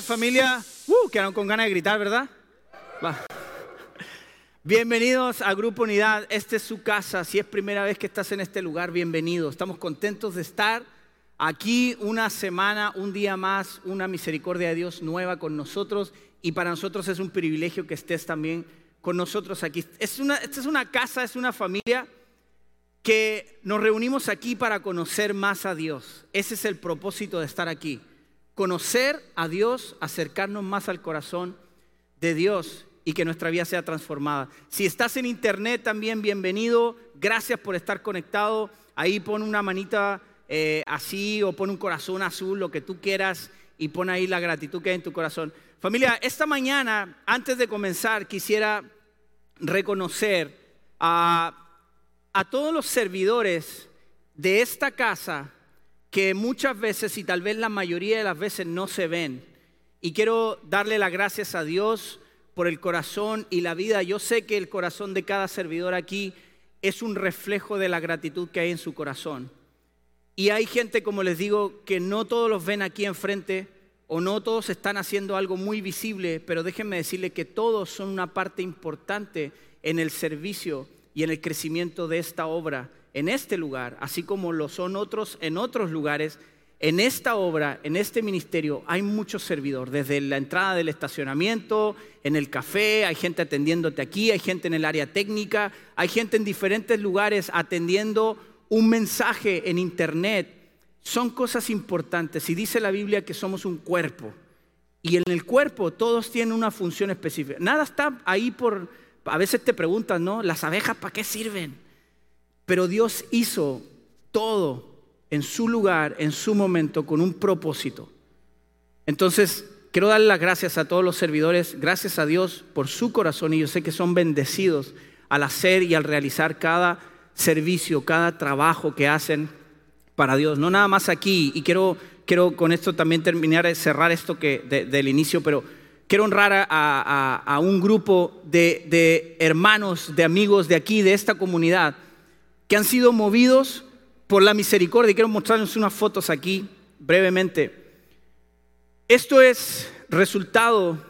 Buenos días, familia. Uh, quedaron con ganas de gritar, ¿verdad? Bienvenidos a Grupo Unidad. Esta es su casa. Si es primera vez que estás en este lugar, bienvenido. Estamos contentos de estar aquí una semana, un día más, una misericordia de Dios nueva con nosotros. Y para nosotros es un privilegio que estés también con nosotros aquí. Esta es una casa, es una familia que nos reunimos aquí para conocer más a Dios. Ese es el propósito de estar aquí. Conocer a Dios, acercarnos más al corazón de Dios y que nuestra vida sea transformada. Si estás en internet también, bienvenido. Gracias por estar conectado. Ahí pon una manita eh, así o pon un corazón azul, lo que tú quieras, y pon ahí la gratitud que hay en tu corazón. Familia, esta mañana, antes de comenzar, quisiera reconocer a a todos los servidores de esta casa que muchas veces y tal vez la mayoría de las veces no se ven. Y quiero darle las gracias a Dios por el corazón y la vida. Yo sé que el corazón de cada servidor aquí es un reflejo de la gratitud que hay en su corazón. Y hay gente, como les digo, que no todos los ven aquí enfrente o no todos están haciendo algo muy visible, pero déjenme decirle que todos son una parte importante en el servicio y en el crecimiento de esta obra en este lugar, así como lo son otros en otros lugares. En esta obra, en este ministerio, hay muchos servidores, desde la entrada del estacionamiento, en el café, hay gente atendiéndote aquí, hay gente en el área técnica, hay gente en diferentes lugares atendiendo un mensaje en internet. Son cosas importantes. Y dice la Biblia que somos un cuerpo. Y en el cuerpo todos tienen una función específica. Nada está ahí por, a veces te preguntan, ¿no? ¿Las abejas para qué sirven? Pero Dios hizo todo en su lugar, en su momento, con un propósito. Entonces, quiero darle las gracias a todos los servidores, gracias a Dios por su corazón y yo sé que son bendecidos al hacer y al realizar cada servicio, cada trabajo que hacen para Dios. No nada más aquí, y quiero, quiero con esto también terminar, cerrar esto que del inicio, pero quiero honrar a, un grupo de, hermanos, de amigos de aquí, de esta comunidad, que han sido movidos por la misericordia. Y quiero mostrarles unas fotos aquí brevemente. Esto es resultado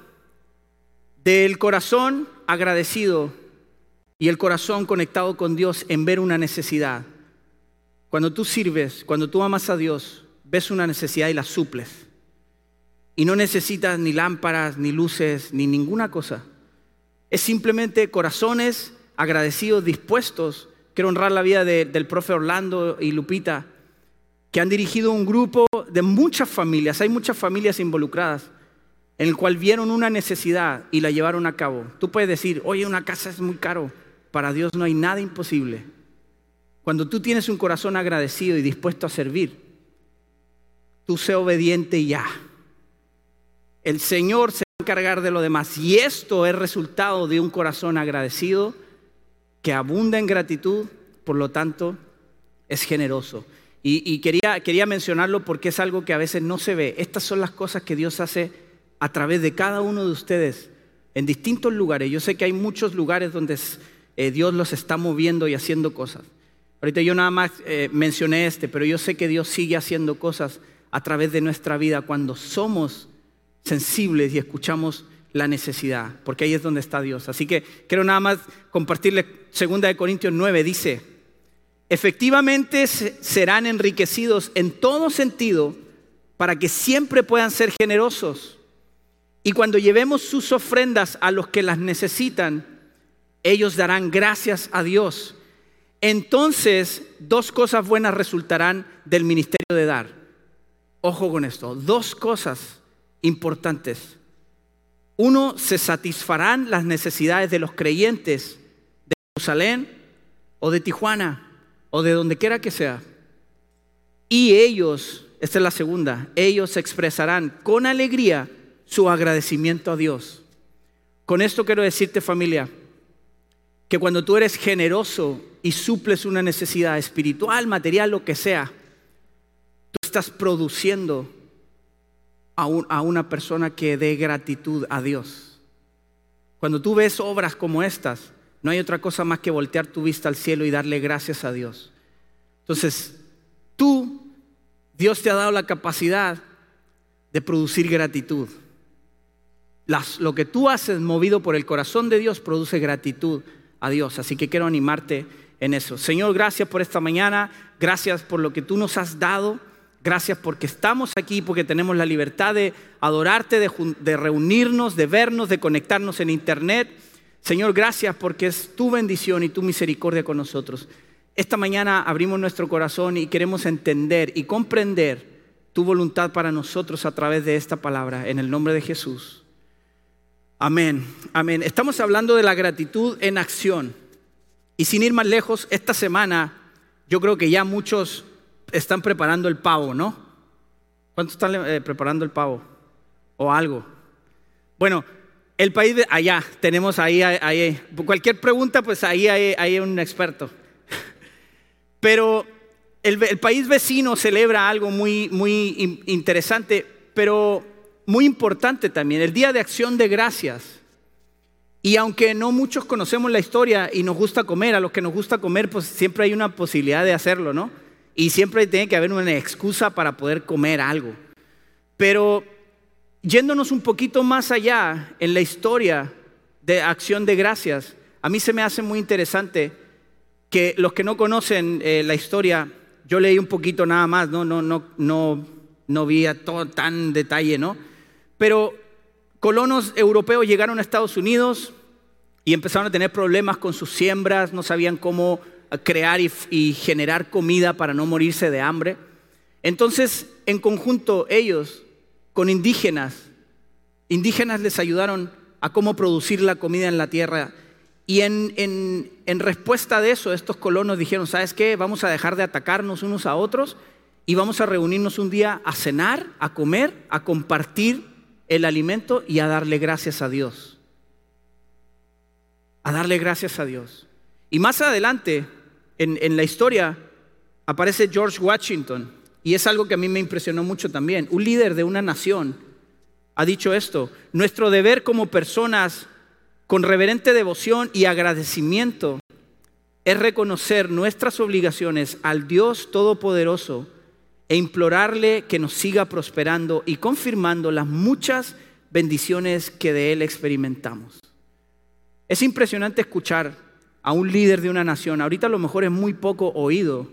del corazón agradecido y el corazón conectado con Dios en ver una necesidad. Cuando tú sirves, cuando tú amas a Dios, ves una necesidad y la suples. Y no necesitas ni lámparas, ni luces, ni ninguna cosa. Es simplemente corazones agradecidos, dispuestos. Quiero honrar la vida del profe Orlando y Lupita, que han dirigido un grupo de muchas familias, hay muchas familias involucradas, en el cual vieron una necesidad y la llevaron a cabo. Tú puedes decir, oye, una casa es muy caro. Para Dios no hay nada imposible. Cuando tú tienes un corazón agradecido y dispuesto a servir, tú sé obediente ya. El Señor se va a encargar de lo demás. Y esto es resultado de un corazón agradecido que abunda en gratitud, por lo tanto, es generoso. Y, quería, quería mencionarlo porque es algo que a veces no se ve. Estas son las cosas que Dios hace a través de cada uno de ustedes en distintos lugares. Yo sé que hay muchos lugares donde eh, Dios los está moviendo y haciendo cosas. Ahorita yo nada más eh, mencioné este, pero yo sé que Dios sigue haciendo cosas a través de nuestra vida cuando somos sensibles y escuchamos la necesidad, porque ahí es donde está Dios. Así que quiero nada más compartirle 2 de Corintios 9 dice, efectivamente serán enriquecidos en todo sentido para que siempre puedan ser generosos. Y cuando llevemos sus ofrendas a los que las necesitan, ellos darán gracias a Dios. Entonces, dos cosas buenas resultarán del ministerio de dar. Ojo con esto, dos cosas importantes. Uno, se satisfarán las necesidades de los creyentes de Jerusalén o de Tijuana o de donde quiera que sea. Y ellos, esta es la segunda, ellos expresarán con alegría su agradecimiento a Dios. Con esto quiero decirte familia, que cuando tú eres generoso y suples una necesidad espiritual, material, lo que sea, tú estás produciendo a, una persona que dé gratitud a Dios. Cuando tú ves obras como estas, no hay otra cosa más que voltear tu vista al cielo y darle gracias a Dios. Entonces, tú, Dios te ha dado la capacidad de producir gratitud. lo que tú haces movido por el corazón de Dios produce gratitud a Dios. Así que quiero animarte en eso. Señor, gracias por esta mañana, gracias por lo que tú nos has dado, gracias porque estamos aquí, porque tenemos la libertad de adorarte, de, reunirnos, de vernos, de conectarnos en internet. Señor, gracias porque es tu bendición y tu misericordia con nosotros. Esta mañana abrimos nuestro corazón y queremos entender y comprender tu voluntad para nosotros a través de esta palabra, en el nombre de Jesús. Amén, amén. Estamos hablando de la gratitud en acción. Y sin ir más lejos, esta semana yo creo que ya muchos están preparando el pavo, ¿no? ¿Cuántos están eh, preparando el pavo? O algo. Bueno, el país de allá, tenemos ahí, ahí, cualquier pregunta, pues ahí hay, un experto. Pero el, país vecino celebra algo muy, muy interesante, pero muy importante también, el Día de Acción de Gracias. Y aunque no muchos conocemos la historia y nos gusta comer, a los que nos gusta comer, pues siempre hay una posibilidad de hacerlo, ¿no? Y siempre tiene que haber una excusa para poder comer algo. Pero yéndonos un poquito más allá en la historia de acción de gracias, a mí se me hace muy interesante que los que no conocen eh, la historia yo leí un poquito nada más, no, no, no, no, no vi a todo tan detalle, ¿no? Pero colonos europeos llegaron a Estados Unidos y empezaron a tener problemas con sus siembras, no sabían cómo crear y, generar comida para no morirse de hambre. Entonces, en conjunto, ellos, con indígenas, indígenas les ayudaron a cómo producir la comida en la tierra y en, respuesta de eso, estos colonos dijeron, ¿sabes qué? Vamos a dejar de atacarnos unos a otros y vamos a reunirnos un día a cenar, a comer, a compartir el alimento y a darle gracias a Dios. A darle gracias a Dios. Y más adelante, en, la historia, aparece George Washington. Y es algo que a mí me impresionó mucho también. Un líder de una nación ha dicho esto. Nuestro deber como personas con reverente devoción y agradecimiento es reconocer nuestras obligaciones al Dios Todopoderoso e implorarle que nos siga prosperando y confirmando las muchas bendiciones que de Él experimentamos. Es impresionante escuchar a un líder de una nación, ahorita a lo mejor es muy poco oído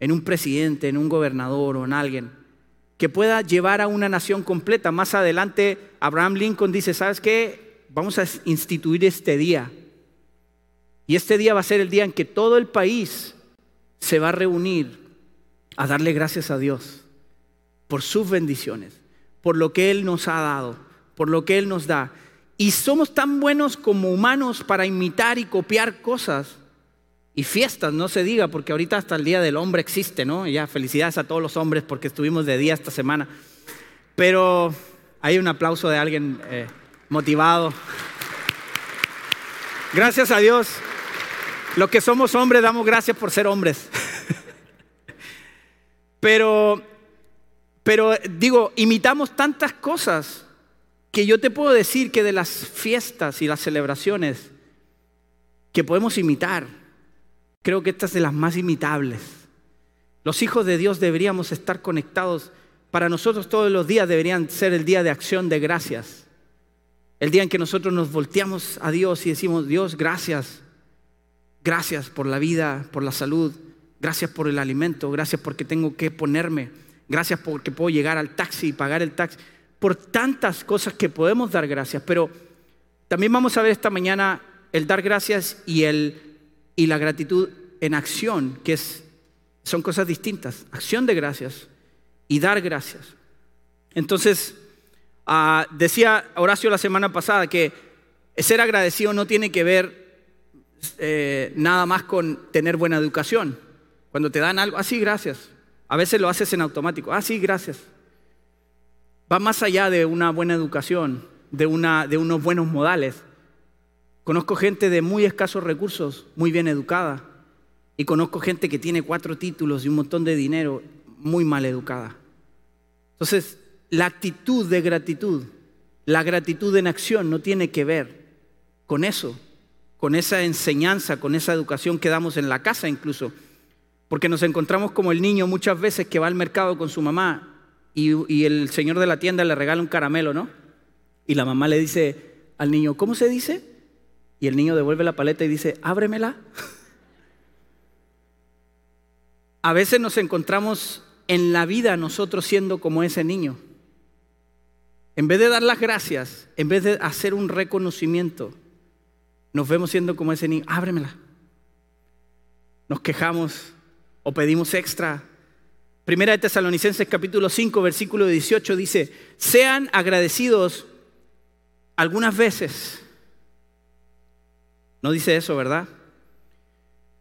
en un presidente, en un gobernador o en alguien, que pueda llevar a una nación completa. Más adelante, Abraham Lincoln dice, ¿sabes qué? vamos a instituir este día. Y este día va a ser el día en que todo el país se va a reunir a darle gracias a Dios por sus bendiciones, por lo que Él nos ha dado, por lo que Él nos da. Y somos tan buenos como humanos para imitar y copiar cosas. Y fiestas, no se diga, porque ahorita hasta el Día del Hombre existe, ¿no? Ya felicidades a todos los hombres porque estuvimos de día esta semana. Pero hay un aplauso de alguien. Eh, motivado. Gracias a Dios. Lo que somos hombres damos gracias por ser hombres. Pero, pero digo, imitamos tantas cosas que yo te puedo decir que de las fiestas y las celebraciones que podemos imitar, creo que esta es de las más imitables. Los hijos de Dios deberíamos estar conectados. Para nosotros todos los días deberían ser el día de acción de gracias. El día en que nosotros nos volteamos a Dios y decimos, Dios, gracias. Gracias por la vida, por la salud. Gracias por el alimento. Gracias porque tengo que ponerme. Gracias porque puedo llegar al taxi y pagar el taxi. Por tantas cosas que podemos dar gracias. Pero también vamos a ver esta mañana el dar gracias y, el, y la gratitud en acción, que es, son cosas distintas. Acción de gracias y dar gracias. Entonces, Ah, decía Horacio la semana pasada que ser agradecido no tiene que ver eh, nada más con tener buena educación. Cuando te dan algo, así, ah, gracias. A veces lo haces en automático, ah, sí, gracias. Va más allá de una buena educación, de, una, de unos buenos modales. Conozco gente de muy escasos recursos, muy bien educada. Y conozco gente que tiene cuatro títulos y un montón de dinero, muy mal educada. Entonces, la actitud de gratitud, la gratitud en acción no tiene que ver con eso, con esa enseñanza, con esa educación que damos en la casa incluso. Porque nos encontramos como el niño muchas veces que va al mercado con su mamá y, el señor de la tienda le regala un caramelo, ¿no? Y la mamá le dice al niño, ¿cómo se dice? Y el niño devuelve la paleta y dice, ábremela. A veces nos encontramos en la vida nosotros siendo como ese niño. En vez de dar las gracias, en vez de hacer un reconocimiento, nos vemos siendo como ese niño, ábremela. Nos quejamos o pedimos extra. Primera de Tesalonicenses capítulo 5, versículo 18 dice, sean agradecidos algunas veces. No dice eso, ¿verdad?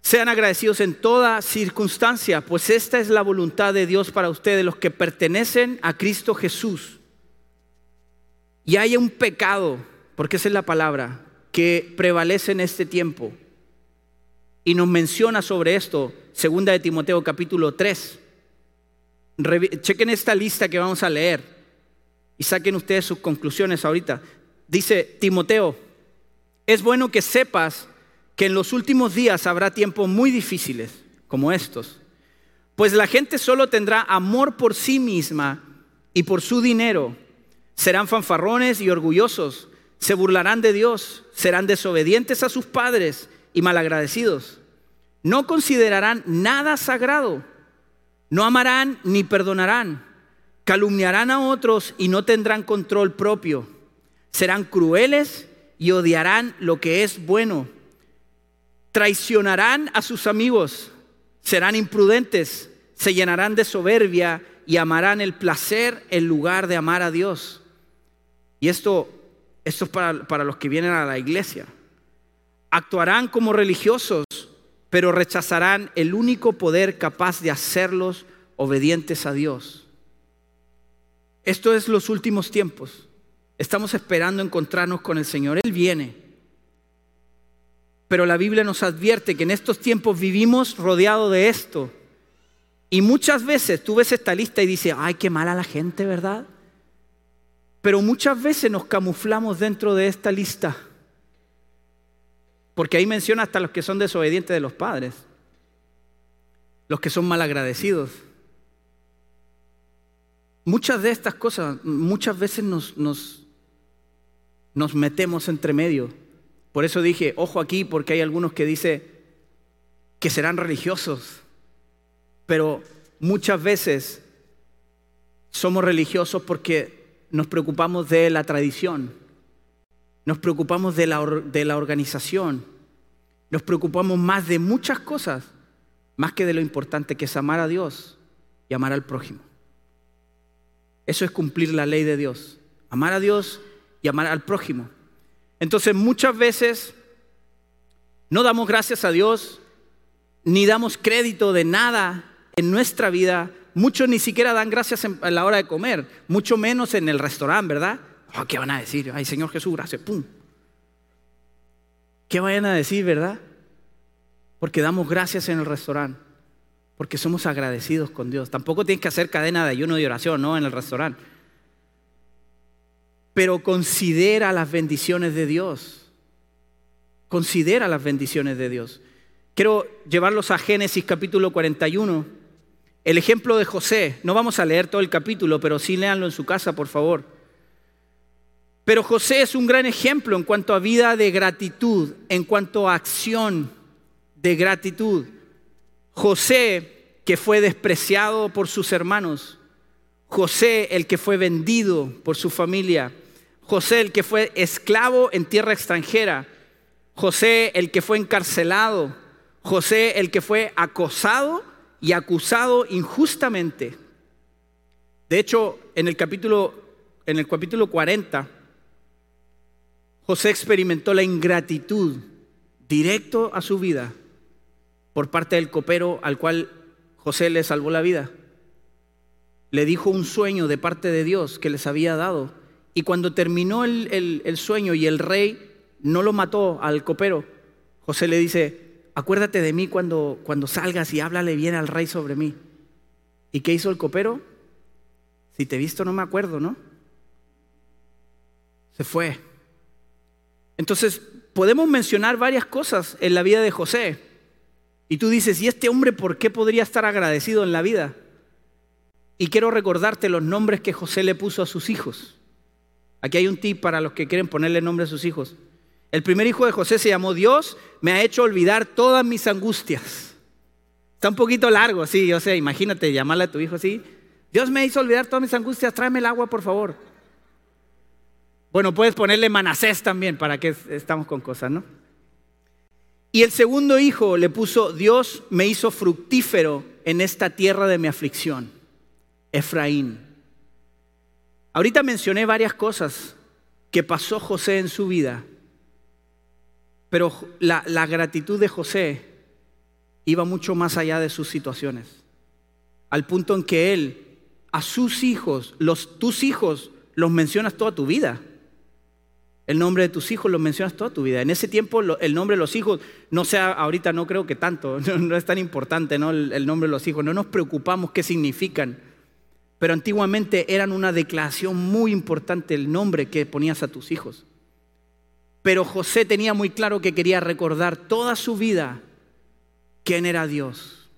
Sean agradecidos en toda circunstancia, pues esta es la voluntad de Dios para ustedes, los que pertenecen a Cristo Jesús. Y hay un pecado, porque esa es la palabra, que prevalece en este tiempo. Y nos menciona sobre esto, segunda de Timoteo capítulo 3. Chequen esta lista que vamos a leer y saquen ustedes sus conclusiones ahorita. Dice Timoteo, es bueno que sepas que en los últimos días habrá tiempos muy difíciles como estos, pues la gente solo tendrá amor por sí misma y por su dinero. Serán fanfarrones y orgullosos, se burlarán de Dios, serán desobedientes a sus padres y malagradecidos. No considerarán nada sagrado, no amarán ni perdonarán, calumniarán a otros y no tendrán control propio. Serán crueles y odiarán lo que es bueno Traicionarán a sus amigos, serán imprudentes, se llenarán de soberbia y amarán el placer en lugar de amar a Dios. Y esto, esto es para, para los que vienen a la iglesia. Actuarán como religiosos, pero rechazarán el único poder capaz de hacerlos obedientes a Dios. Esto es los últimos tiempos. Estamos esperando encontrarnos con el Señor. Él viene. Pero la Biblia nos advierte que en estos tiempos vivimos rodeados de esto. Y muchas veces tú ves esta lista y dices, ay, qué mala la gente, ¿verdad? Pero muchas veces nos camuflamos dentro de esta lista. Porque ahí menciona hasta los que son desobedientes de los padres, los que son malagradecidos. Muchas de estas cosas, muchas veces nos, nos, metemos entre medio. Por eso dije, ojo aquí, porque hay algunos que dicen que serán religiosos, pero muchas veces somos religiosos porque nos preocupamos de la tradición, nos preocupamos de la, de la organización, nos preocupamos más de muchas cosas, más que de lo importante que es amar a Dios y amar al prójimo. Eso es cumplir la ley de Dios, amar a Dios y amar al prójimo. Entonces muchas veces no damos gracias a Dios, ni damos crédito de nada en nuestra vida. Muchos ni siquiera dan gracias a la hora de comer, mucho menos en el restaurante, ¿verdad? Oh, ¿Qué van a decir? Ay, Señor Jesús, gracias. ¡Pum! ¿Qué vayan a decir, verdad? Porque damos gracias en el restaurante, porque somos agradecidos con Dios. Tampoco tienes que hacer cadena de ayuno y oración, ¿no? En el restaurante pero considera las bendiciones de Dios. Considera las bendiciones de Dios. Quiero llevarlos a Génesis capítulo 41. El ejemplo de José. No vamos a leer todo el capítulo, pero sí léanlo en su casa, por favor. Pero José es un gran ejemplo en cuanto a vida de gratitud, en cuanto a acción de gratitud. José, que fue despreciado por sus hermanos. José, el que fue vendido por su familia. José el que fue esclavo en tierra extranjera, José el que fue encarcelado, José el que fue acosado y acusado injustamente. De hecho, en el capítulo, en el capítulo 40, José experimentó la ingratitud directo a su vida por parte del copero al cual José le salvó la vida. Le dijo un sueño de parte de Dios que les había dado y cuando terminó el, sueño y el rey no lo mató al copero, José le dice, acuérdate de mí cuando, cuando salgas y háblale bien al rey sobre mí. ¿Y qué hizo el copero? Si te he visto no me acuerdo, ¿no? Se fue. Entonces, podemos mencionar varias cosas en la vida de José. Y tú dices, ¿y este hombre por qué podría estar agradecido en la vida? y quiero recordarte los nombres que José le puso a sus hijos. Aquí hay un tip para los que quieren ponerle nombre a sus hijos. El primer hijo de José se llamó Dios, me ha hecho olvidar todas mis angustias. Está un poquito largo, sí, yo sé, imagínate llamarle a tu hijo así. Dios me hizo olvidar todas mis angustias, tráeme el agua, por favor. Bueno, puedes ponerle Manasés también, para que estamos con cosas, ¿no? Y el segundo hijo le puso, Dios me hizo fructífero en esta tierra de mi aflicción, Efraín. Ahorita mencioné varias cosas que pasó José en su vida, pero la, la gratitud de José iba mucho más allá de sus situaciones, al punto en que él a sus hijos, los, tus hijos, los mencionas toda tu vida. El nombre de tus hijos lo mencionas toda tu vida. En ese tiempo el nombre de los hijos, no sea, ahorita no creo que tanto, no, es tan importante. El, el, nombre de los hijos, no nos preocupamos qué significan. Pero antiguamente eran una declaración muy importante el nombre que ponías a tus hijos. Pero José tenía muy claro que quería recordar toda su vida quién era Dios.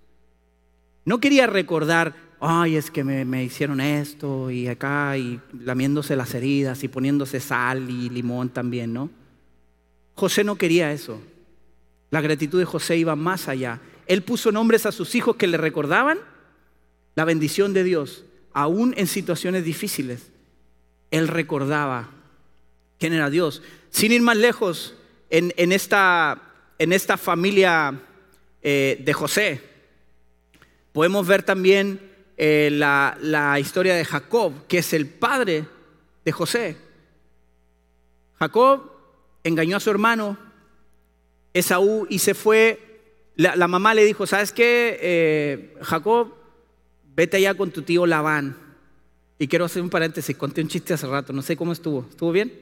No quería recordar ay, es que me, hicieron esto y acá y lamiéndose las heridas y poniéndose sal y limón también, ¿no? José no quería eso. La gratitud de José iba más allá. Él puso nombres a sus hijos que le recordaban la bendición de Dios, aún en situaciones difíciles. Él recordaba quién era Dios. Sin ir más lejos, en, esta, en esta, familia eh, de José, podemos ver también eh, la, historia de Jacob, que es el padre de José. Jacob engañó a su hermano Esaú y se fue. La, mamá le dijo, ¿sabes qué? Eh, Jacob, vete allá con tu tío Labán. Y quiero hacer un paréntesis, conté un chiste hace rato, no sé cómo estuvo. ¿Estuvo bien?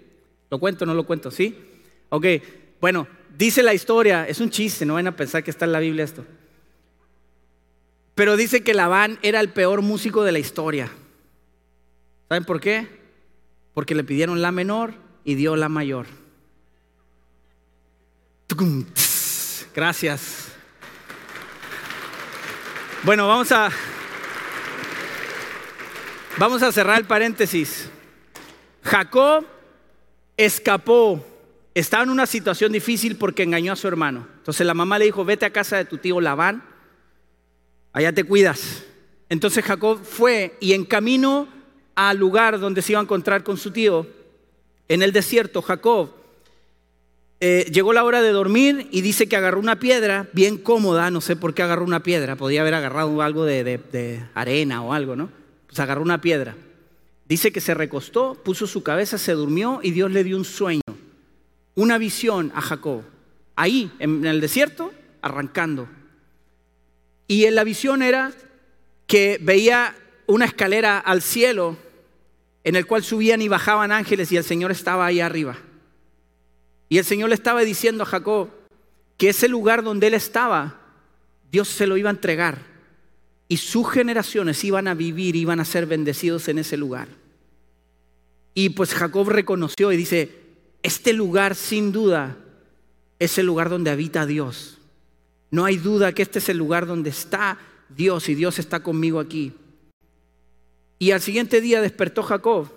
¿Lo cuento o no lo cuento? ¿Sí? Ok, bueno, dice la historia, es un chiste, no van a pensar que está en la Biblia esto. Pero dice que Labán era el peor músico de la historia. ¿Saben por qué? Porque le pidieron la menor y dio la mayor. Gracias. Bueno, vamos a Vamos a cerrar el paréntesis. Jacob escapó, estaba en una situación difícil porque engañó a su hermano. Entonces la mamá le dijo, vete a casa de tu tío Labán allá te cuidas. Entonces Jacob fue y en camino al lugar donde se iba a encontrar con su tío, en el desierto, Jacob, eh, llegó la hora de dormir y dice que agarró una piedra bien cómoda, no sé por qué agarró una piedra, podía haber agarrado algo de, de arena o algo, ¿no? Pues agarró una piedra. Dice que se recostó, puso su cabeza, se durmió y Dios le dio un sueño, una visión a Jacob. Ahí, en el desierto, arrancando. Y en la visión era que veía una escalera al cielo en el cual subían y bajaban ángeles y el Señor estaba ahí arriba. Y el Señor le estaba diciendo a Jacob que ese lugar donde él estaba, Dios se lo iba a entregar. Y sus generaciones iban a vivir, iban a ser bendecidos en ese lugar. Y pues Jacob reconoció y dice, este lugar sin duda es el lugar donde habita Dios. No hay duda que este es el lugar donde está Dios y Dios está conmigo aquí. Y al siguiente día despertó Jacob.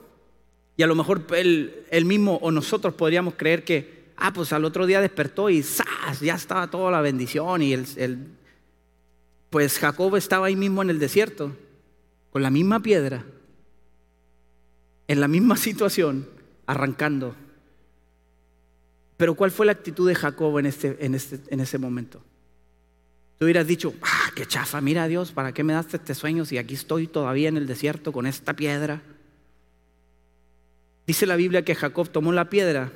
Y a lo mejor él, mismo o nosotros podríamos creer que, ah, pues al otro día despertó y ¡zas! ya estaba toda la bendición. Y el, pues Jacob estaba ahí mismo en el desierto, con la misma piedra, en la misma situación, arrancando. Pero ¿cuál fue la actitud de Jacob en, este, en, este, en ese momento? Tú hubieras dicho, ah, qué chafa, mira Dios, ¿para qué me das este sueño si aquí estoy todavía en el desierto con esta piedra? Dice la Biblia que Jacob tomó la piedra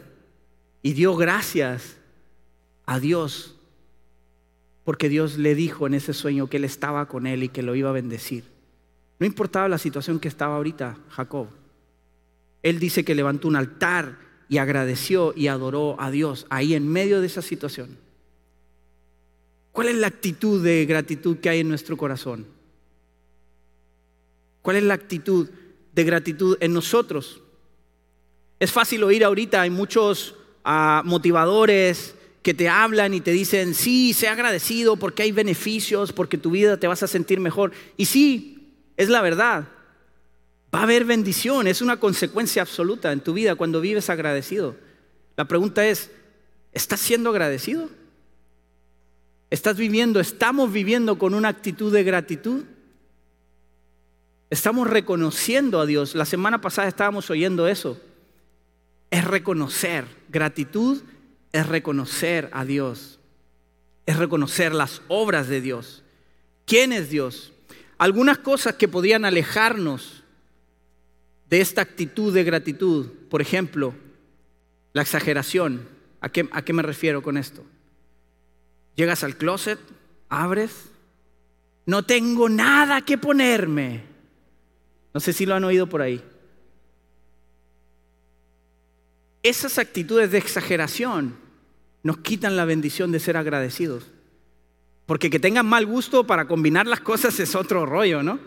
y dio gracias a Dios porque Dios le dijo en ese sueño que él estaba con él y que lo iba a bendecir. No importaba la situación que estaba ahorita Jacob. Él dice que levantó un altar y agradeció y adoró a Dios ahí en medio de esa situación. ¿Cuál es la actitud de gratitud que hay en nuestro corazón? ¿Cuál es la actitud de gratitud en nosotros? Es fácil oír ahorita, hay muchos ah, motivadores que te hablan y te dicen, sí, sea agradecido porque hay beneficios, porque tu vida te vas a sentir mejor. Y sí, es la verdad. Va a haber bendición, es una consecuencia absoluta en tu vida cuando vives agradecido. La pregunta es, ¿estás siendo agradecido? ¿Estás viviendo, estamos viviendo con una actitud de gratitud? Estamos reconociendo a Dios. La semana pasada estábamos oyendo eso. Es reconocer. Gratitud es reconocer a Dios. Es reconocer las obras de Dios. ¿Quién es Dios? Algunas cosas que podían alejarnos de esta actitud de gratitud. Por ejemplo, la exageración. ¿A qué, me refiero con esto? Llegas al closet, abres, no tengo nada que ponerme. No sé si lo han oído por ahí. Esas actitudes de exageración nos quitan la bendición de ser agradecidos. Porque que tengan mal gusto para combinar las cosas es otro rollo, ¿no?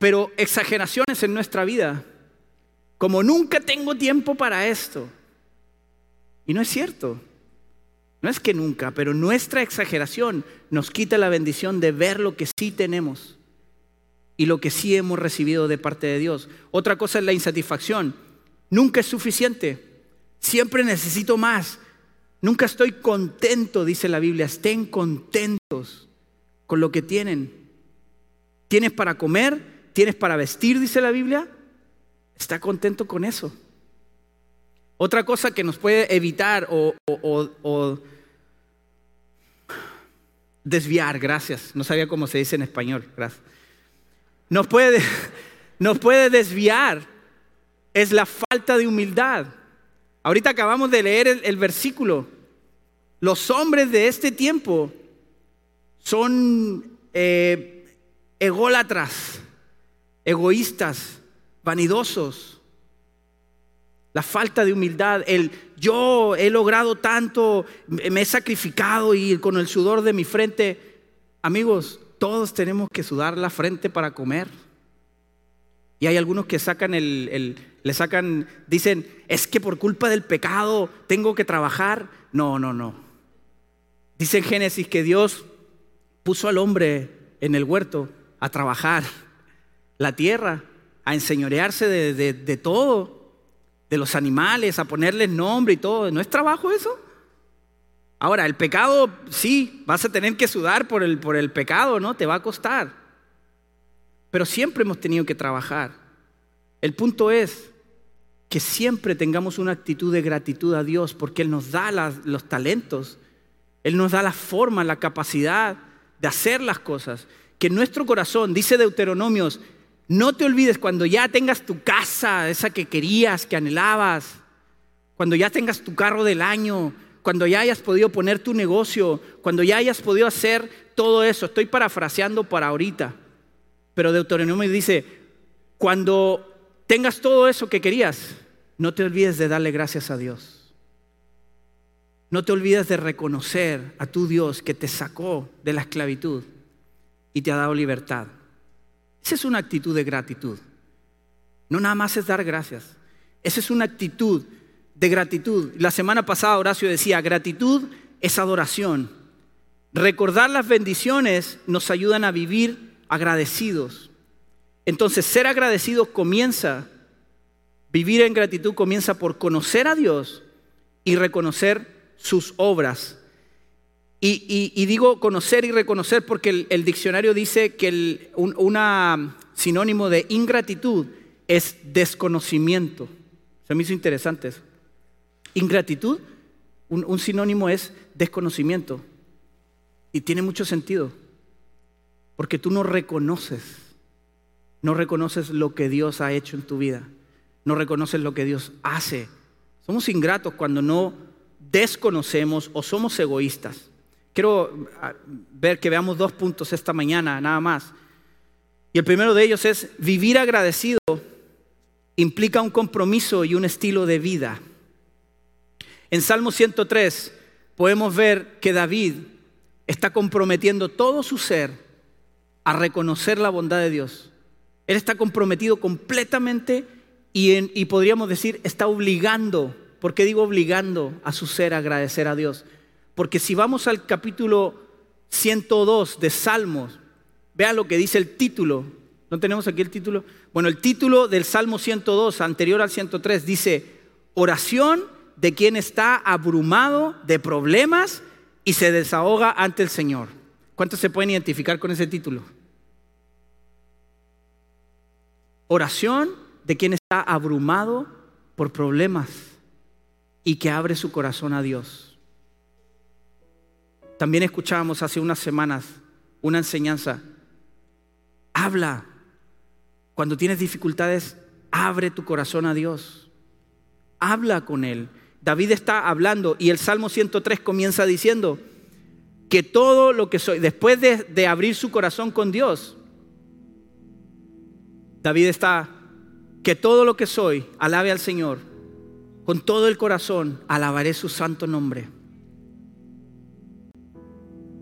Pero exageraciones en nuestra vida, como nunca tengo tiempo para esto. Y no es cierto. No es que nunca, pero nuestra exageración nos quita la bendición de ver lo que sí tenemos y lo que sí hemos recibido de parte de Dios. Otra cosa es la insatisfacción. Nunca es suficiente. Siempre necesito más. Nunca estoy contento, dice la Biblia. Estén contentos con lo que tienen. ¿Tienes para comer? ¿Tienes para vestir? Dice la Biblia. Está contento con eso. Otra cosa que nos puede evitar o, desviar, gracias, no sabía cómo se dice en español, gracias. Nos puede, nos puede desviar es la falta de humildad. Ahorita acabamos de leer el, versículo. Los hombres de este tiempo son eh, ególatras, egoístas, vanidosos la falta de humildad, el yo he logrado tanto, me he sacrificado y con el sudor de mi frente, amigos, todos tenemos que sudar la frente para comer. Y hay algunos que sacan el, le sacan, dicen, es que por culpa del pecado tengo que trabajar. No, no, no. Dice en Génesis que Dios puso al hombre en el huerto a trabajar la tierra, a enseñorearse de todo de los animales, a ponerles nombre y todo. ¿No es trabajo eso? Ahora, el pecado, sí, vas a tener que sudar por el, por el pecado, ¿no? Te va a costar. Pero siempre hemos tenido que trabajar. El punto es que siempre tengamos una actitud de gratitud a Dios porque Él nos da los talentos, Él nos da la forma, la capacidad de hacer las cosas. Que nuestro corazón, dice Deuteronomios, no te olvides cuando ya tengas tu casa, esa que querías, que anhelabas, cuando ya tengas tu carro del año, cuando ya hayas podido poner tu negocio, cuando ya hayas podido hacer todo eso. Estoy parafraseando para ahorita, pero Deuteronomio dice, cuando tengas todo eso que querías, no te olvides de darle gracias a Dios. No te olvides de reconocer a tu Dios que te sacó de la esclavitud y te ha dado libertad. Esa es una actitud de gratitud. No nada más es dar gracias. Esa es una actitud de gratitud. La semana pasada Horacio decía, gratitud es adoración. Recordar las bendiciones nos ayudan a vivir agradecidos. Entonces, ser agradecido comienza, vivir en gratitud comienza por conocer a Dios y reconocer sus obras y, digo conocer y reconocer porque el, diccionario dice que un una sinónimo de ingratitud es desconocimiento. Se me hizo interesante. Ingratitud, un sinónimo es desconocimiento. Y tiene mucho sentido. Porque tú no reconoces, no reconoces lo que Dios ha hecho en tu vida. No reconoces lo que Dios hace. Somos ingratos cuando no desconocemos o somos egoístas. Quiero ah, ver que veamos dos puntos esta mañana, nada más. Y el primero de ellos es vivir agradecido implica un compromiso y un estilo de vida. En Salmo 103 podemos ver que David está comprometiendo todo su ser a reconocer la bondad de Dios. Él está comprometido completamente y, podríamos decir está obligando, ¿por qué digo obligando a su ser a agradecer a Dios? Porque si vamos al capítulo 102 de Salmos, vean lo que dice el título ¿No tenemos aquí el título? Bueno, el título del Salmo 102, anterior al 103, dice, oración de quien está abrumado de problemas y se desahoga ante el Señor. ¿Cuántos se pueden identificar con ese título? Oración de quien está abrumado por problemas y que abre su corazón a Dios. También escuchábamos hace unas semanas una enseñanza. Habla. Cuando tienes dificultades, abre tu corazón a Dios. Habla con Él. David está hablando y el Salmo 103 comienza diciendo que todo lo que soy, después de, abrir su corazón con Dios, David está, que todo lo que soy, alabe al Señor. Con todo el corazón, alabaré su santo nombre.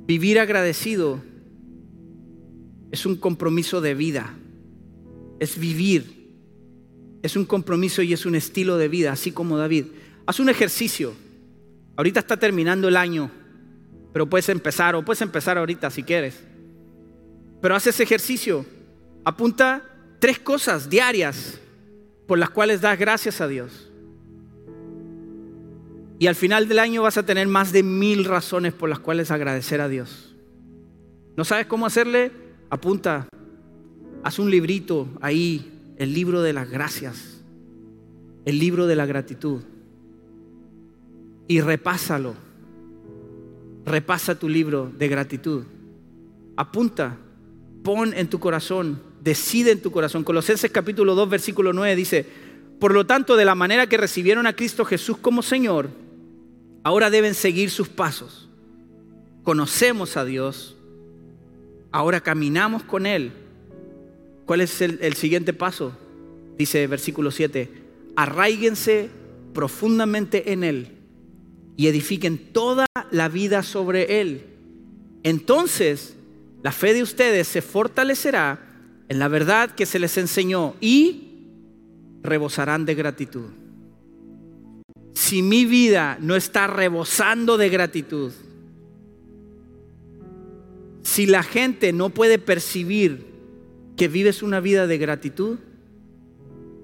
Vivir agradecido es un compromiso de vida. Es vivir. Es un compromiso y es un estilo de vida, así como David. Haz un ejercicio. Ahorita está terminando el año, pero puedes empezar o puedes empezar ahorita si quieres. Pero haz ese ejercicio. Apunta tres cosas diarias por las cuales das gracias a Dios. Y al final del año vas a tener más de mil razones por las cuales agradecer a Dios. ¿No sabes cómo hacerle? Apunta, haz un librito ahí, el libro de las gracias, el libro de la gratitud. Y repásalo. Repasa tu libro de gratitud. Apunta, pon en tu corazón decide en tu corazón. Colosenses capítulo 2, versículo 9 dice, por lo tanto, de la manera que recibieron a Cristo Jesús como Señor, ahora deben seguir sus pasos. Conocemos a Dios, ahora caminamos con Él. ¿Cuál es el, siguiente paso? Dice versículo 7, arraíguense profundamente en Él y edifiquen toda la vida sobre Él. Entonces, la fe de ustedes se fortalecerá en la verdad que se les enseñó y rebosarán de gratitud. Si mi vida no está rebosando de gratitud, si la gente no puede percibir que vives una vida de gratitud,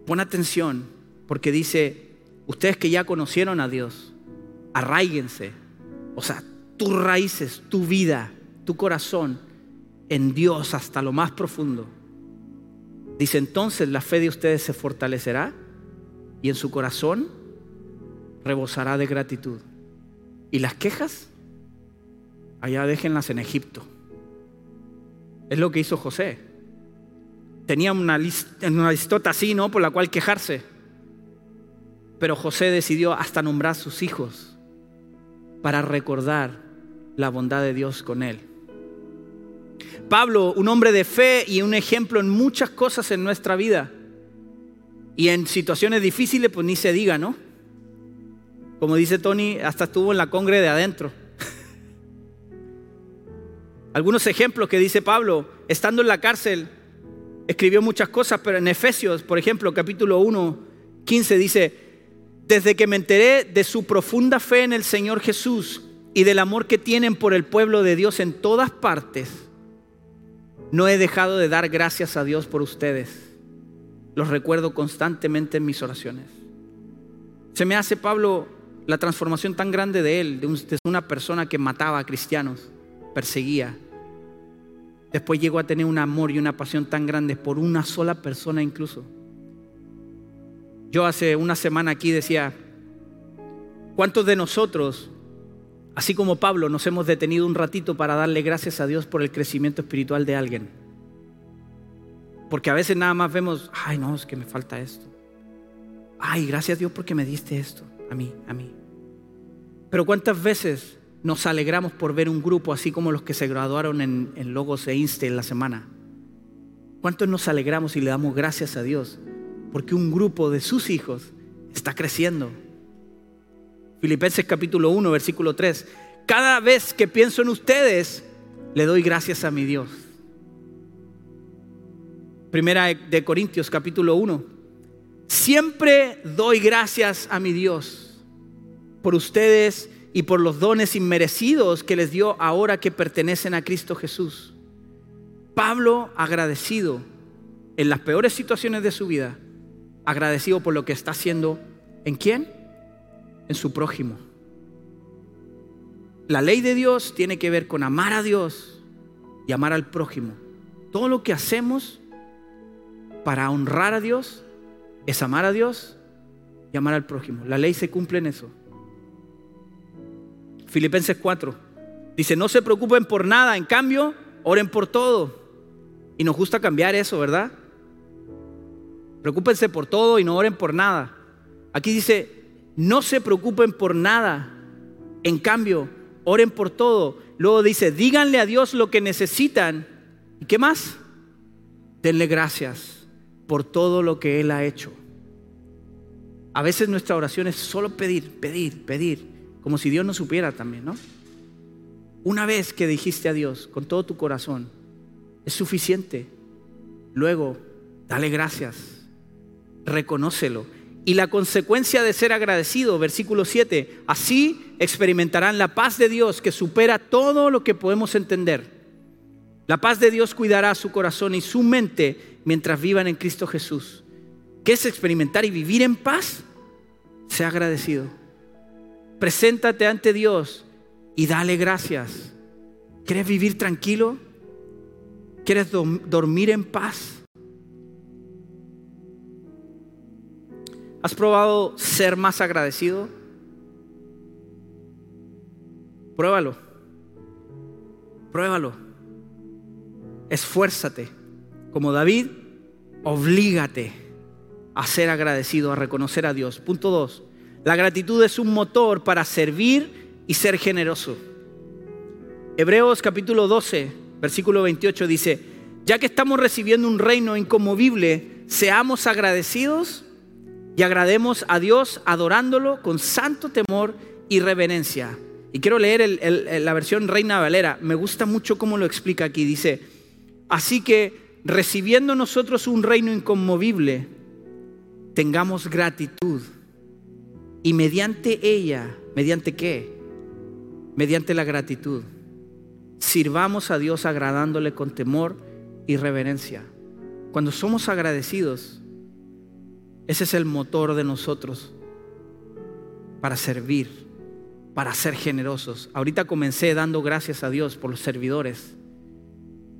pon atención, porque dice, ustedes que ya conocieron a Dios, arraíguense, o sea, tus raíces, tu vida, tu corazón en Dios hasta lo más profundo. Dice entonces la fe de ustedes se fortalecerá y en su corazón rebosará de gratitud. ¿Y las quejas? Allá déjenlas en Egipto. Es lo que hizo José. Tenía una, lista, una listota así, ¿no? Por la cual quejarse. Pero José decidió hasta nombrar a sus hijos para recordar la bondad de Dios con él. Pablo, un hombre de fe y un ejemplo en muchas cosas en nuestra vida. Y en situaciones difíciles, pues ni se diga, ¿no? Como dice Tony, hasta estuvo en la congre de adentro. Algunos ejemplos que dice Pablo, estando en la cárcel, escribió muchas cosas, pero en Efesios, por ejemplo, capítulo 1, 15 dice, desde que me enteré de su profunda fe en el Señor Jesús y del amor que tienen por el pueblo de Dios en todas partes, no he dejado de dar gracias a Dios por ustedes. Los recuerdo constantemente en mis oraciones. Se me hace, Pablo, la transformación tan grande de él, de, una persona que mataba a cristianos, perseguía. Después llegó a tener un amor y una pasión tan grande por una sola persona incluso. Yo hace una semana aquí decía, ¿cuántos de nosotros Así como Pablo nos hemos detenido un ratito para darle gracias a Dios por el crecimiento espiritual de alguien. Porque a veces nada más vemos, ay no, es que me falta esto. Ay, gracias a Dios porque me diste esto, a mí, a mí. Pero ¿cuántas veces nos alegramos por ver un grupo así como los que se graduaron en, Logos e Inste en la semana? ¿Cuántos nos alegramos y le damos gracias a Dios porque un grupo de sus hijos está creciendo? Filipenses capítulo 1, versículo 3. Cada vez que pienso en ustedes, le doy gracias a mi Dios. Primera de Corintios capítulo 1. Siempre doy gracias a mi Dios por ustedes y por los dones inmerecidos que les dio ahora que pertenecen a Cristo Jesús. Pablo agradecido en las peores situaciones de su vida, agradecido por lo que está haciendo en quién? En su prójimo. La ley de Dios tiene que ver con amar a Dios y amar al prójimo. Todo lo que hacemos para honrar a Dios es amar a Dios y amar al prójimo. La ley se cumple en eso. Filipenses 4 dice, no se preocupen por nada, en cambio, oren por todo. Y nos gusta cambiar eso, ¿verdad? Preocúpense por todo y no oren por nada. Aquí dice, no se preocupen por nada, en cambio, oren por todo. Luego dice, díganle a Dios lo que necesitan. ¿Y qué más? Denle gracias por todo lo que Él ha hecho. A veces nuestra oración es solo pedir, pedir, pedir, como si Dios no supiera también, ¿no? Una vez que dijiste a Dios con todo tu corazón, es suficiente. Luego, dale gracias, reconócelo. Y la consecuencia de ser agradecido, versículo 7, así experimentarán la paz de Dios que supera todo lo que podemos entender. La paz de Dios cuidará su corazón y su mente mientras vivan en Cristo Jesús. ¿Qué es experimentar y vivir en paz? Sea agradecido. Preséntate ante Dios y dale gracias. ¿Quieres vivir tranquilo? ¿Quieres dormir en paz? ¿Has probado ser más agradecido? Pruébalo. Pruébalo. Esfuérzate. Como David, oblígate a ser agradecido, a reconocer a Dios. Punto dos. La gratitud es un motor para servir y ser generoso. Hebreos capítulo 12, versículo 28 dice, ya que estamos recibiendo un reino inconmovible, seamos agradecidos y agrademos a Dios adorándolo con santo temor y reverencia. Y quiero leer la versión Reina Valera. Me gusta mucho cómo lo explica aquí. Dice, así que recibiendo nosotros un reino inconmovible, tengamos gratitud. Y mediante ella, ¿mediante qué? Mediante la gratitud. Sirvamos a Dios agradándole con temor y reverencia. Cuando somos agradecidos, ese es el motor de nosotros para servir, para ser generosos. Ahorita comencé dando gracias a Dios por los servidores,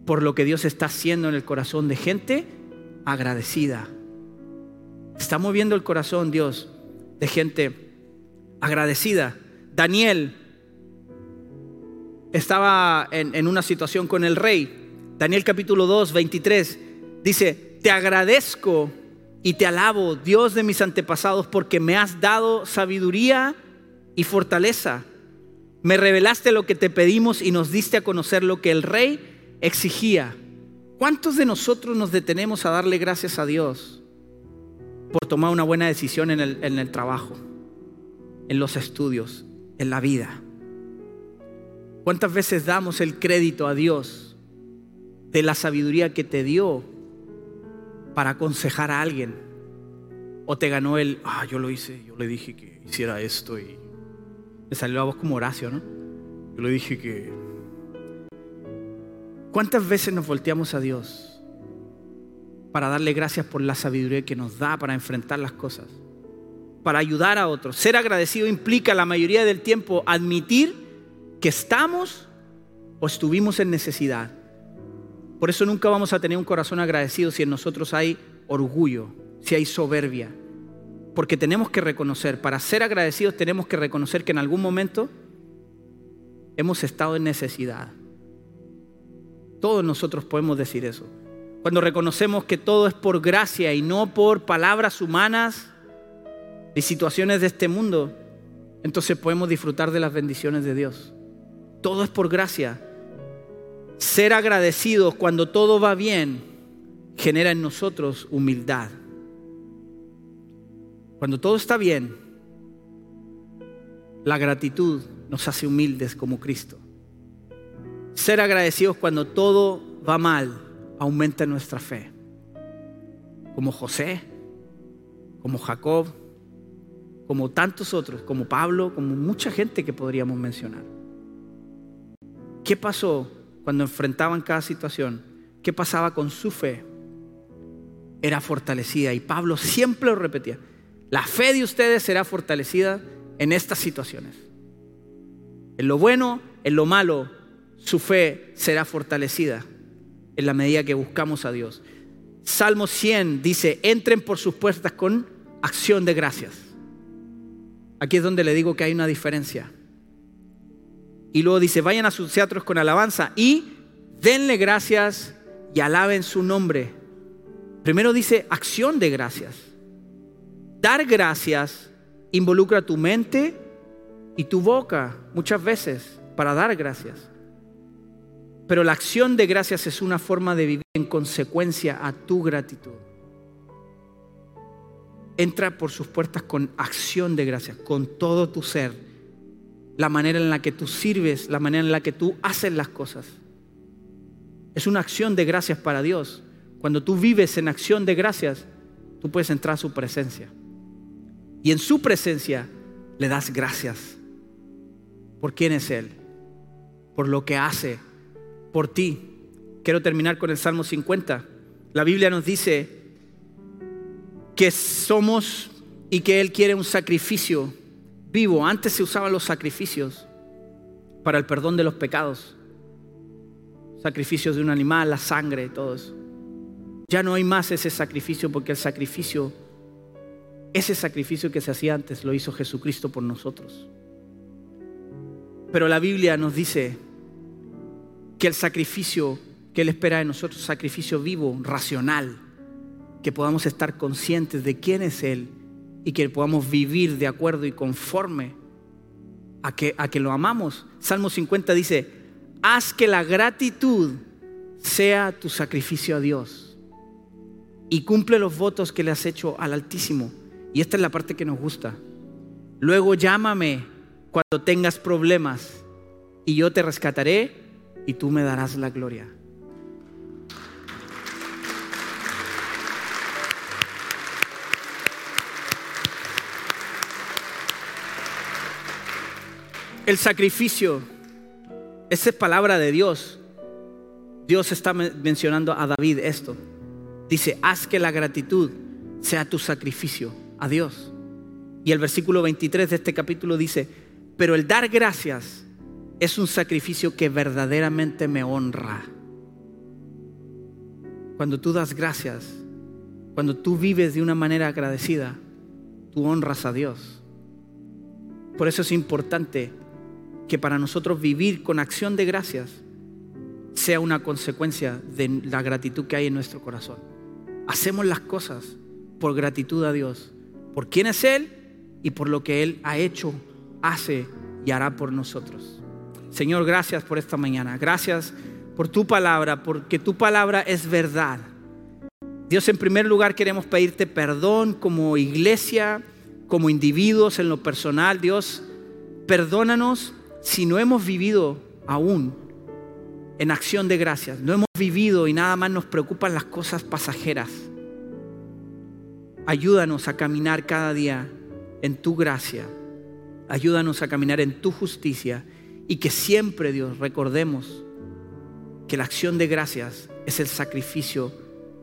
por lo que Dios está haciendo en el corazón de gente agradecida. Está moviendo el corazón Dios de gente agradecida. Daniel estaba en, en, una situación con el rey. Daniel capítulo 2, 23 dice, te agradezco y te alabo, Dios de mis antepasados, porque me has dado sabiduría y fortaleza. Me revelaste lo que te pedimos y nos diste a conocer lo que el rey exigía. ¿Cuántos de nosotros nos detenemos a darle gracias a Dios por tomar una buena decisión en el, en el trabajo, en los estudios, en la vida? ¿Cuántas veces damos el crédito a Dios de la sabiduría que te dio para aconsejar a alguien. O te ganó el, ah, yo lo hice, yo le dije que hiciera esto y me salió la voz como Horacio, ¿no? Yo le dije que... ¿Cuántas veces nos volteamos a Dios para darle gracias por la sabiduría que nos da para enfrentar las cosas? Para ayudar a otros. Ser agradecido implica la mayoría del tiempo admitir que estamos o estuvimos en necesidad por eso nunca vamos a tener un corazón agradecido si en nosotros hay orgullo, si hay soberbia. Porque tenemos que reconocer, para ser agradecidos tenemos que reconocer que en algún momento hemos estado en necesidad. Todos nosotros podemos decir eso. Cuando reconocemos que todo es por gracia y no por palabras humanas y situaciones de este mundo, entonces podemos disfrutar de las bendiciones de Dios. Todo es por gracia ser agradecidos cuando todo va bien genera en nosotros humildad. Cuando todo está bien, la gratitud nos hace humildes como Cristo. Ser agradecidos cuando todo va mal aumenta nuestra fe. Como José, como Jacob, como tantos otros, como Pablo, como mucha gente que podríamos mencionar. ¿Qué pasó cuando enfrentaban cada situación, ¿qué pasaba con su fe? era fortalecida. Y Pablo siempre lo repetía. La fe de ustedes será fortalecida en estas situaciones. En lo bueno, en lo malo, su fe será fortalecida en la medida que buscamos a Dios. Salmo 100 dice, entren por sus puertas con acción de gracias. Aquí es donde le digo que hay una diferencia. Y luego dice, vayan a sus teatros con alabanza y denle gracias y alaben su nombre. Primero dice acción de gracias. Dar gracias involucra tu mente y tu boca muchas veces para dar gracias. Pero la acción de gracias es una forma de vivir en consecuencia a tu gratitud. Entra por sus puertas con acción de gracias, con todo tu ser, la manera en la que tú sirves, la manera en la que tú haces las cosas. Es una acción de gracias para Dios. Cuando tú vives en acción de gracias, tú puedes entrar a su presencia. Y en su presencia le das gracias. ¿Por quién es Él? Por lo que hace por ti. Quiero terminar con el Salmo 50. La Biblia nos dice que somos y que Él quiere un sacrificio vivo. Antes se usaban los sacrificios para el perdón de los pecados. Sacrificios de un animal, la sangre, todo eso. Ya no hay más ese sacrificio porque el sacrificio, ese sacrificio que se hacía antes, lo hizo Jesucristo por nosotros. Pero la Biblia nos dice que el sacrificio que Él espera de nosotros, sacrificio vivo, racional, que podamos estar conscientes de quién es Él y que podamos vivir de acuerdo y conforme a que, a que lo amamos. Salmo 50 dice, haz que la gratitud sea tu sacrificio a Dios y cumple los votos que le has hecho al Altísimo. Y esta es la parte que nos gusta. Luego llámame cuando tengas problemas y yo te rescataré y tú me darás la gloria. El sacrificio, esa es palabra de Dios. Dios está mencionando a David esto. Dice, haz que la gratitud sea tu sacrificio a Dios. Y el versículo 23 de este capítulo dice, pero el dar gracias es un sacrificio que verdaderamente me honra. Cuando tú das gracias, cuando tú vives de una manera agradecida, tú honras a Dios. Por eso es importante que para nosotros vivir con acción de gracias sea una consecuencia de la gratitud que hay en nuestro corazón. Hacemos las cosas por gratitud a Dios, por quién es Él y por lo que Él ha hecho, hace y hará por nosotros. Señor, gracias por esta mañana. Gracias por tu palabra, porque tu palabra es verdad. Dios, en primer lugar queremos pedirte perdón como iglesia, como individuos en lo personal. Dios, perdónanos si no hemos vivido aún en acción de gracias. No hemos vivido y nada más nos preocupan las cosas pasajeras. Ayúdanos a caminar cada día en tu gracia. Ayúdanos a caminar en tu justicia y que siempre, Dios, recordemos que la acción de gracias es el sacrificio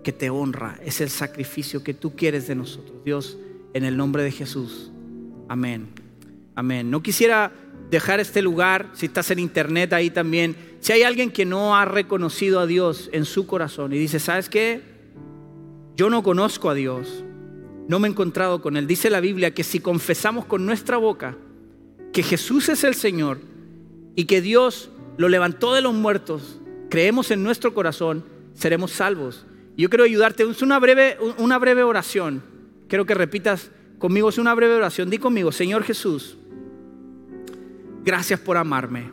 que te honra, es el sacrificio que tú quieres de nosotros. Dios, en el nombre de Jesús. Amén. Amén. No quisiera dejar este lugar, si estás en internet ahí también, si hay alguien que no ha reconocido a Dios en su corazón y dice, ¿sabes qué? Yo no conozco a Dios, no me he encontrado con Él. Dice la Biblia que si confesamos con nuestra boca que Jesús es el Señor y que Dios lo levantó de los muertos, creemos en nuestro corazón, seremos salvos. Yo quiero ayudarte, es una breve, una breve oración. Quiero que repitas conmigo, es una breve oración. Di conmigo, Señor Jesús, gracias por amarme.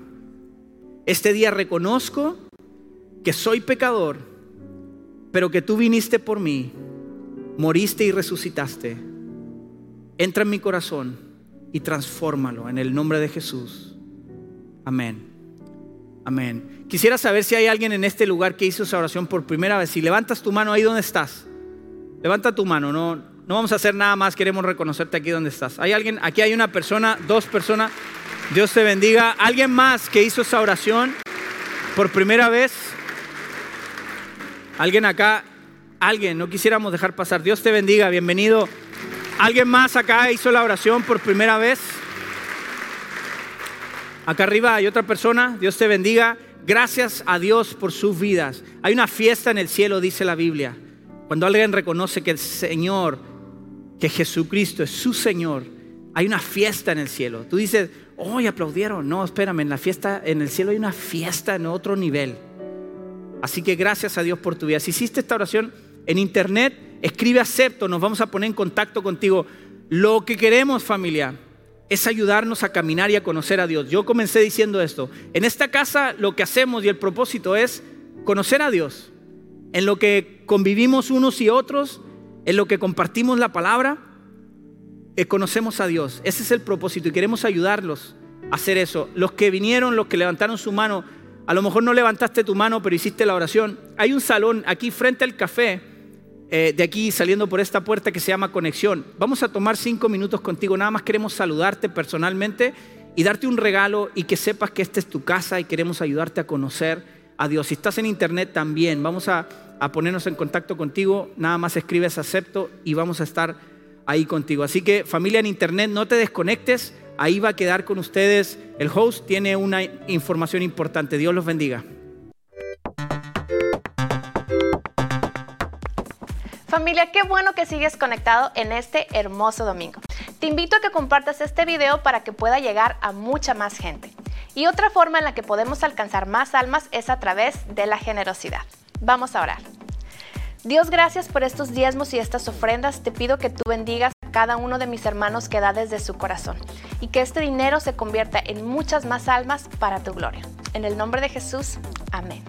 Este día reconozco que soy pecador, pero que tú viniste por mí, moriste y resucitaste. Entra en mi corazón y transfórmalo en el nombre de Jesús. Amén. Amén. Quisiera saber si hay alguien en este lugar que hizo esa oración por primera vez. Si levantas tu mano ahí donde estás. Levanta tu mano. No, no vamos a hacer nada más. Queremos reconocerte aquí donde estás. Hay alguien, aquí hay una persona, dos personas. Dios te bendiga. ¿Alguien más que hizo esa oración por primera vez? ¿Alguien acá Alguien, no quisiéramos dejar pasar. Dios te bendiga, bienvenido. ¿Alguien más acá hizo la oración por primera vez? Acá arriba hay otra persona, Dios te bendiga. Gracias a Dios por sus vidas. Hay una fiesta en el cielo, dice la Biblia. Cuando alguien reconoce que el Señor, que Jesucristo es su Señor, hay una fiesta en el cielo. Tú dices, hoy aplaudieron. No, espérame, en la fiesta, en el cielo hay una fiesta en otro nivel. Así que gracias a Dios por tu vida. Si hiciste esta oración en internet, escribe acepto, nos vamos a poner en contacto contigo. Lo que queremos familia es ayudarnos a caminar y a conocer a Dios. Yo comencé diciendo esto. En esta casa lo que hacemos y el propósito es conocer a Dios. En lo que convivimos unos y otros, en lo que compartimos la palabra, eh, conocemos a Dios. Ese es el propósito y queremos ayudarlos a hacer eso. Los que vinieron, los que levantaron su mano, a lo mejor no levantaste tu mano, pero hiciste la oración. Hay un salón aquí frente al café eh, de aquí saliendo por esta puerta que se llama Conexión. Vamos a tomar cinco minutos contigo, nada más queremos saludarte personalmente y darte un regalo y que sepas que esta es tu casa y queremos ayudarte a conocer a Dios. Si estás en internet también, vamos a, a ponernos en contacto contigo, nada más escribes acepto y vamos a estar ahí contigo. Así que familia en internet, no te desconectes, ahí va a quedar con ustedes. El host tiene una información importante. Dios los bendiga. Familia, qué bueno que sigues conectado en este hermoso domingo. Te invito a que compartas este video para que pueda llegar a mucha más gente. Y otra forma en la que podemos alcanzar más almas es a través de la generosidad. Vamos a orar. Dios, gracias por estos diezmos y estas ofrendas. Te pido que tú bendigas a cada uno de mis hermanos que da desde su corazón y que este dinero se convierta en muchas más almas para tu gloria. En el nombre de Jesús, amén.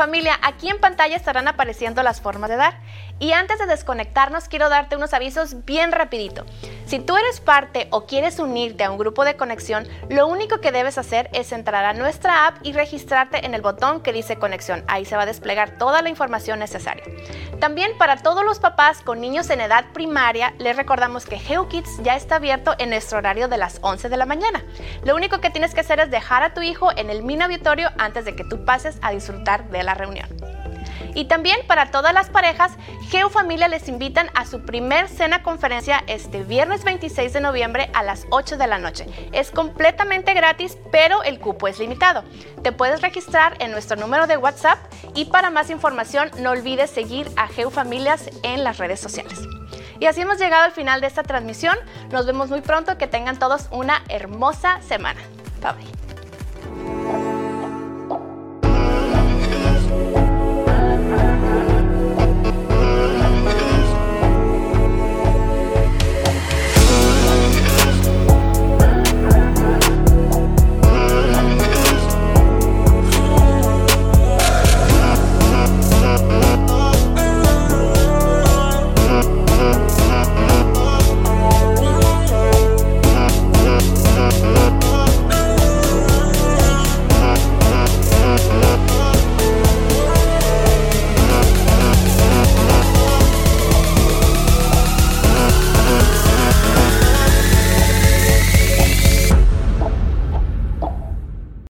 Familia, aquí en pantalla estarán apareciendo las formas de dar. Y antes de desconectarnos, quiero darte unos avisos bien rapidito. Si tú eres parte o quieres unirte a un grupo de conexión, lo único que debes hacer es entrar a nuestra app y registrarte en el botón que dice conexión. Ahí se va a desplegar toda la información necesaria. También para todos los papás con niños en edad primaria, les recordamos que GeoKids ya está abierto en nuestro horario de las 11 de la mañana. Lo único que tienes que hacer es dejar a tu hijo en el mini antes de que tú pases a disfrutar de la reunión. Y también para todas las parejas, Geofamilia les invitan a su primer cena conferencia este viernes 26 de noviembre a las 8 de la noche. Es completamente gratis, pero el cupo es limitado. Te puedes registrar en nuestro número de WhatsApp y para más información no olvides seguir a Geofamilias en las redes sociales. Y así hemos llegado al final de esta transmisión. Nos vemos muy pronto. Que tengan todos una hermosa semana. Bye bye.